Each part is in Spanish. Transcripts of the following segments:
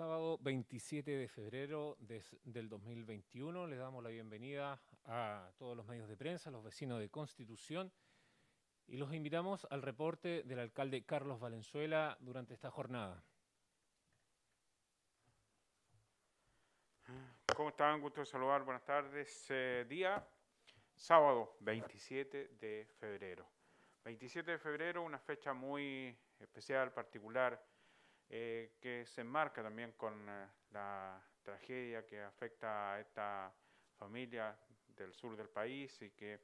sábado 27 de febrero del 2021. Les damos la bienvenida a todos los medios de prensa, los vecinos de Constitución y los invitamos al reporte del alcalde Carlos Valenzuela durante esta jornada. ¿Cómo están? Gusto de saludar. Buenas tardes. Eh, día sábado 27 de febrero. 27 de febrero, una fecha muy especial, particular eh, que se enmarca también con eh, la tragedia que afecta a esta familia del sur del país y que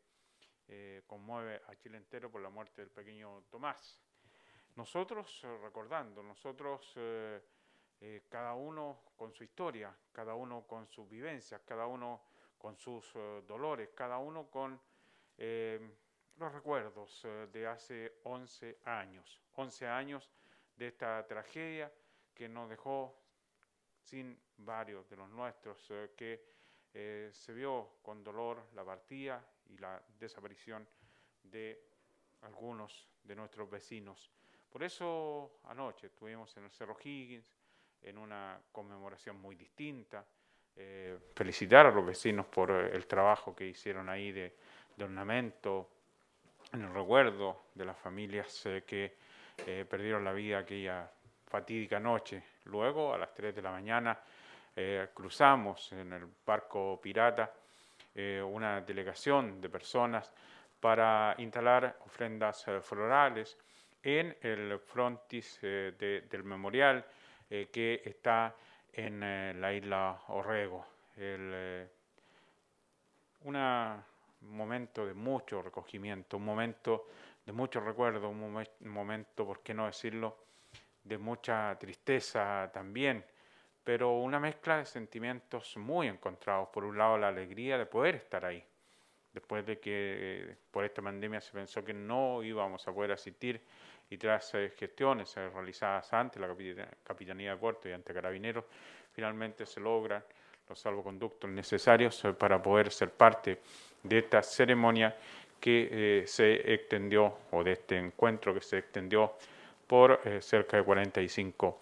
eh, conmueve a Chile entero por la muerte del pequeño Tomás. Nosotros, recordando, nosotros, cada uno con su historia, cada uno con sus vivencias, cada uno con sus dolores, cada uno con los recuerdos de hace 11 años, 11 años de esta tragedia que nos dejó sin varios de los nuestros, eh, que eh, se vio con dolor la partida y la desaparición de algunos de nuestros vecinos. Por eso anoche estuvimos en el Cerro Higgins, en una conmemoración muy distinta. Eh, felicitar a los vecinos por el trabajo que hicieron ahí de, de ornamento, en el recuerdo de las familias que eh, perdieron la vida aquella fatídica noche. Luego, a las 3 de la mañana, eh, cruzamos en el barco pirata eh, una delegación de personas para instalar ofrendas florales en el frontis del memorial que está en la isla Orrego. un momento de mucho recogimiento, un momento de mucho recuerdo, un, momento, por qué no decirlo, de mucha tristeza también, pero una mezcla de sentimientos muy encontrados. Por un lado, la alegría de poder estar ahí, después de que eh, por esta pandemia se pensó que no íbamos a poder asistir y tras eh, gestiones eh, realizadas ante la Capitanía de Puerto y ante Carabineros, finalmente se logran los salvoconductos necesarios para poder ser parte de esta ceremonia que eh, se extendió, o de este encuentro que se extendió por eh, cerca de 45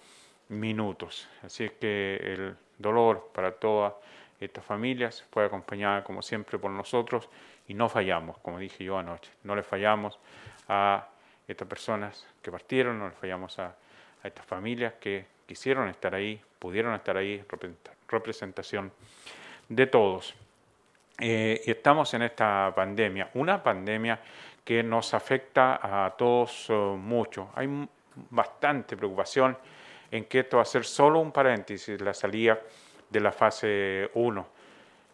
minutos. Así es que el dolor para todas estas familias fue acompañada como siempre por nosotros y no fallamos, como dije yo anoche, no le fallamos a estas personas que partieron, no le fallamos a, a estas familias que quisieron estar ahí, pudieron estar ahí, representación de todos. Eh, estamos en esta pandemia, una pandemia que nos afecta a todos eh, mucho. Hay bastante preocupación en que esto va a ser solo un paréntesis, la salida de la fase 1.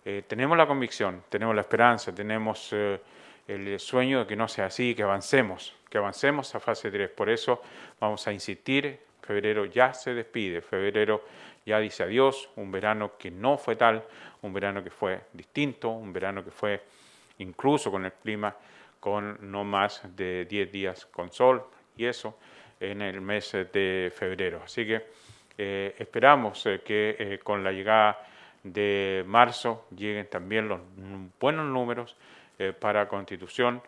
Eh, tenemos la convicción, tenemos la esperanza, tenemos el sueño de que no sea así, que avancemos, que avancemos a fase 3. Por eso vamos a insistir, febrero ya se despide, febrero ya dice adiós, un verano que no fue tal, un verano que fue distinto, un verano que fue incluso con el clima con no más de 10 días con sol y eso en el mes de febrero. Así que eh, esperamos eh, que eh, con la llegada de marzo lleguen también los buenos números para Constitución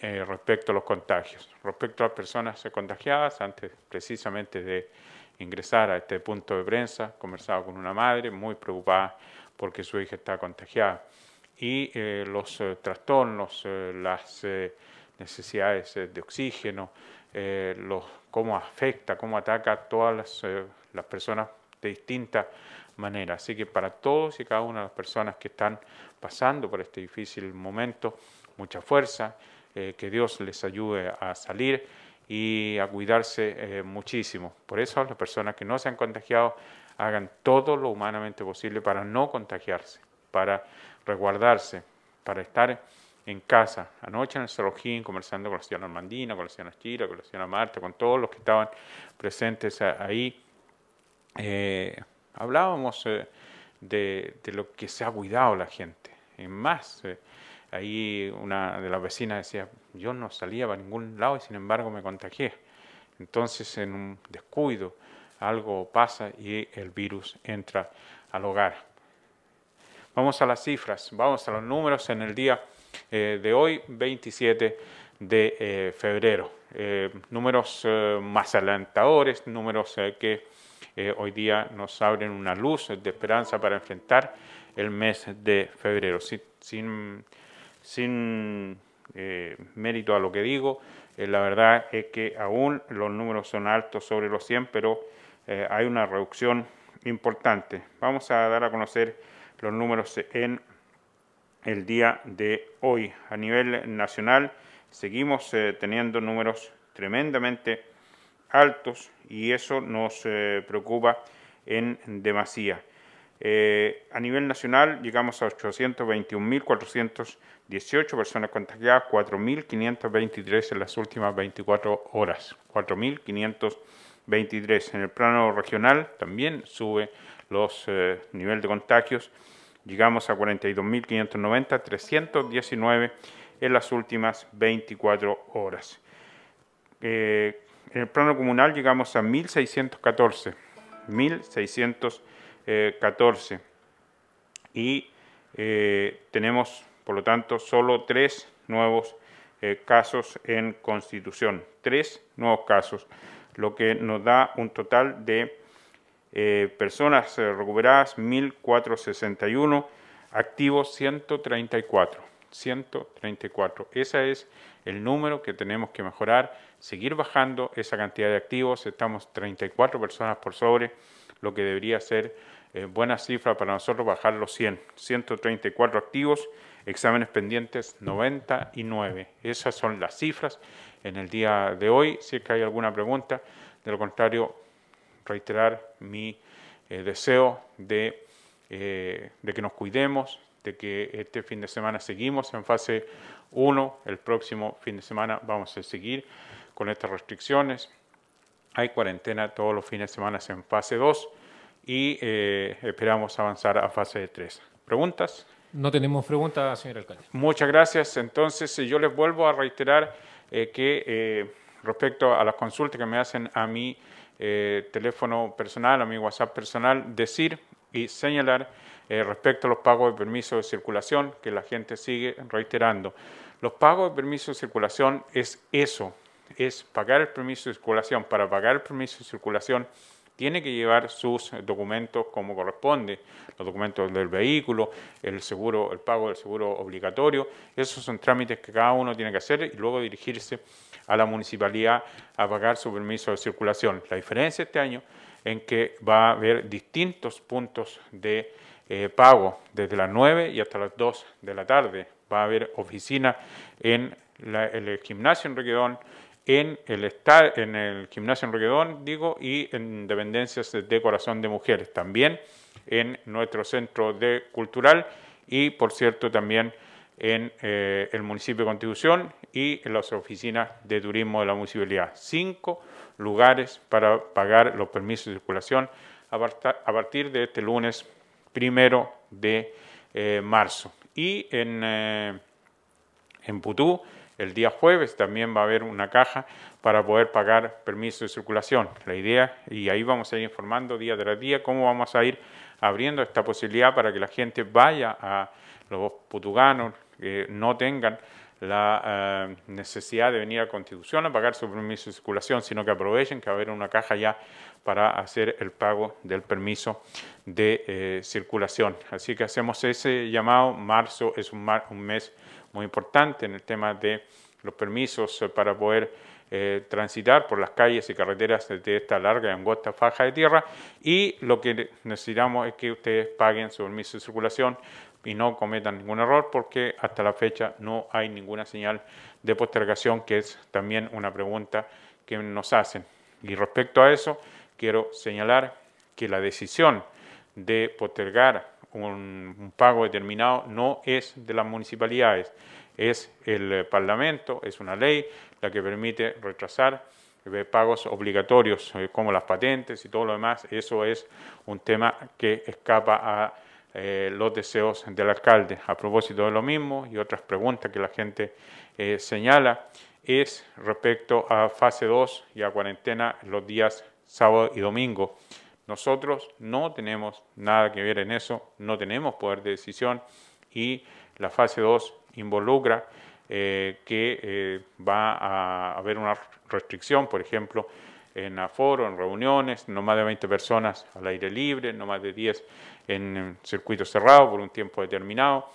respecto a los contagios, respecto a las personas contagiadas, antes precisamente de ingresar a este punto de prensa, conversaba con una madre muy preocupada porque su hija está contagiada. Y eh, los eh, trastornos, eh, las necesidades de oxígeno, los, cómo afecta, cómo ataca a todas las, las personas de distintas maneras. Así que para todos y cada una de las personas que están pasando por este difícil momento, mucha fuerza, que Dios les ayude a salir y a cuidarse eh, muchísimo. Por eso las personas que no se han contagiado hagan todo lo humanamente posible para no contagiarse, para resguardarse, para estar en casa. Anoche en el Cerrojín, conversando con la señora Armandina, con la señora Chira, con la señora Marta, con todos los que estaban presentes ahí, eh, hablábamos eh, de, lo que se ha cuidado la gente. En más, Ahí una de las vecinas decía, yo no salía para ningún lado y sin embargo me contagié. Entonces en un descuido algo pasa y el virus entra al hogar. Vamos a las cifras, vamos a los números en el día eh, de hoy, 27 de eh, febrero. Eh, números más alentadores, números que hoy día nos abren una luz de esperanza para enfrentar el mes de febrero. Sin, sin, mérito a lo que digo, la verdad es que aún los números son altos sobre los 100, pero hay una reducción importante. Vamos a dar a conocer los números en el día de hoy. A nivel nacional seguimos eh, teniendo números tremendamente altos y eso nos eh, preocupa en demasía. Eh, a nivel nacional llegamos a 821.418 personas contagiadas, 4.523 en las últimas 24 horas. 4.523 23. En el plano regional también sube los eh, niveles de contagios. Llegamos a 42.590, 319 en las últimas 24 horas. Eh, en el plano comunal llegamos a 1.614, 1.614 y eh, tenemos, por lo tanto, solo tres nuevos casos en Constitución, tres nuevos casos lo que nos da un total de eh, personas eh, recuperadas 1.461, activos 134. 134. Ese es el número que tenemos que mejorar, seguir bajando esa cantidad de activos. Estamos 34 personas por sobre, lo que debería ser eh, buena cifra para nosotros bajar los 100. 134 activos, exámenes pendientes 99. Esas son las cifras en el día de hoy. Si es que hay alguna pregunta, de lo contrario, reiterar mi eh, deseo de, eh, de que nos cuidemos, de que este fin de semana seguimos en fase 1, el próximo fin de semana vamos a seguir con estas restricciones. Hay cuarentena todos los fines de semana en fase 2 y eh, esperamos avanzar a fase 3. ¿Preguntas? No tenemos preguntas, señor alcalde. Muchas gracias. Entonces, yo les vuelvo a reiterar eh, que eh, respecto a las consultas que me hacen a mi eh, teléfono personal, a mi WhatsApp personal, decir y señalar respecto a los pagos de permiso de circulación, que la gente sigue reiterando. Los pagos de permiso de circulación es eso, es pagar el permiso de circulación. Para pagar el permiso de circulación tiene que llevar sus documentos como corresponde, los documentos del vehículo, el seguro, el pago del seguro obligatorio, esos son trámites que cada uno tiene que hacer y luego dirigirse a la municipalidad a pagar su permiso de circulación. La diferencia este año en que va a haber distintos puntos de eh, pago desde las 9 y hasta las 2 de la tarde. Va a haber oficina en el gimnasio en Requedón, en el, estar, en el gimnasio en Reguedón, digo, y en dependencias de Corazón de Mujeres, también en nuestro centro de cultural y, por cierto, también en eh, el municipio de Constitución y en las oficinas de turismo de la municipalidad. Cinco lugares para pagar los permisos de circulación a, partir de este lunes primero de eh, marzo. Y en, eh, en Putú, el día jueves también va a haber una caja para poder pagar permiso de circulación. La idea, y ahí vamos a ir informando día tras día cómo vamos a ir abriendo esta posibilidad para que la gente vaya a los putuganos, que no tengan la eh, necesidad de venir a Constitución a pagar su permiso de circulación, sino que aprovechen que va a haber una caja ya para hacer el pago del permiso de eh, circulación. Así que hacemos ese llamado. Marzo es un, un mes muy importante en el tema de los permisos eh, para poder eh, transitar por las calles y carreteras de esta larga y angosta faja de tierra y lo que necesitamos es que ustedes paguen su permiso de circulación y no cometan ningún error porque hasta la fecha no hay ninguna señal de postergación que es también una pregunta que nos hacen. Y respecto a eso, quiero señalar que la decisión de postergar un, pago determinado no es de las municipalidades, es el eh, Parlamento, es una ley la que permite retrasar eh, pagos obligatorios eh, como las patentes y todo lo demás. Eso es un tema que escapa a los deseos del alcalde. A propósito de lo mismo y otras preguntas que la gente señala, es respecto a fase 2 y a cuarentena los días sábado y domingo. Nosotros no tenemos nada que ver en eso, no tenemos poder de decisión y la fase 2 involucra eh, que eh, va a haber una restricción, por ejemplo, en aforo, en reuniones, no más de 20 personas al aire libre, no más de 10 en circuito cerrado por un tiempo determinado.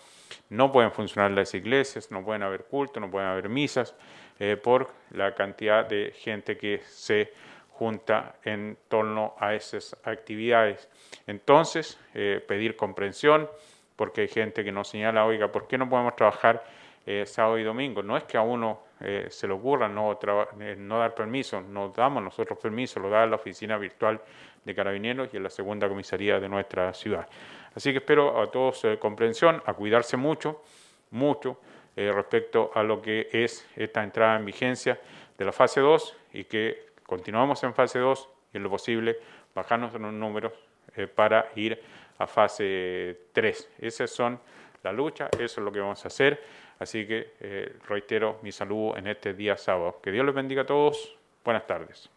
No pueden funcionar las iglesias, no pueden haber culto, no pueden haber misas, eh, por la cantidad de gente que se junta en torno a esas actividades. Entonces, eh, pedir comprensión, porque hay gente que nos señala, oiga, ¿por qué no podemos trabajar eh, sábado y domingo? No es que a uno se le ocurra no, dar permiso, nos damos nosotros permiso, lo da la oficina virtual de carabineros y en la segunda comisaría de nuestra ciudad. Así que espero a todos comprensión, a cuidarse mucho, mucho, eh, respecto a lo que es esta entrada en vigencia de la fase 2 y que continuamos en fase 2 y en lo posible bajarnos en los números eh, para ir a fase 3. Esas son la lucha, eso es lo que vamos a hacer. Así que eh, reitero mi saludo en este día sábado. Que Dios les bendiga a todos. Buenas tardes.